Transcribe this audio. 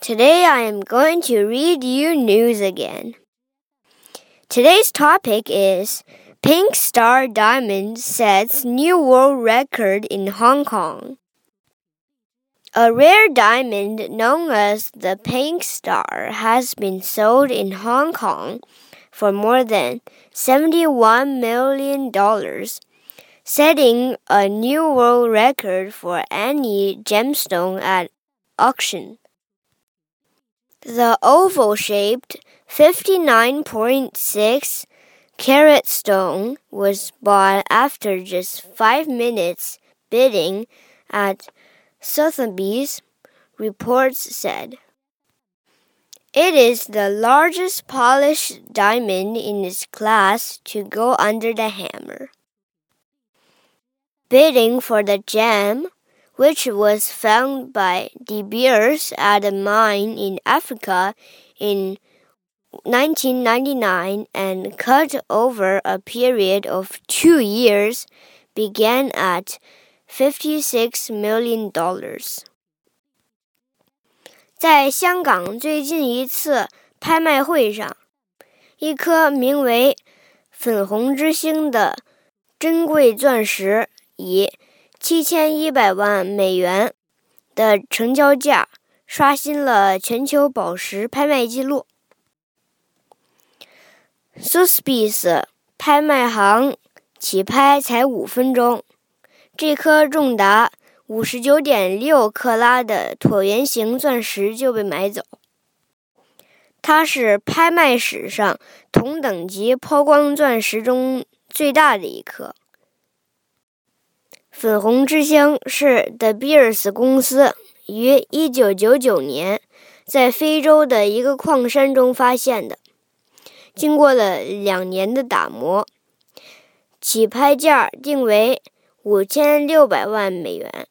Today I am going to read you news again. Today's topic is Pink Star Diamond sets new world record in Hong Kong. A rare diamond known as the Pink Star has been sold in Hong Kong for more than $71 million, setting a new world record for any gemstone at auction. The oval shaped 59.6 carat stone was bought after just five minutes bidding at Sotheby's, reports said. It is the largest polished diamond in its class to go under the hammer. Bidding for the gem, which was found by De Beers at a mine in Africa in 1999 and cut over a period of two years, began at $56 million. 在香港最近一次拍卖会上，一颗名为“粉红之星”的珍贵钻石以 七千一百万美元的成交价刷新了全球宝石拍卖记录。Sotheby's 拍卖行起拍才五分钟，这颗重达五十九点六克拉的椭圆形钻石就被买走。它是拍卖史上同等级抛光钻石中最大的一颗。粉红之星是 The Beers 公司于1999年在非洲的一个矿山中发现的。经过了两年的打磨，起拍价定为五千六百万美元。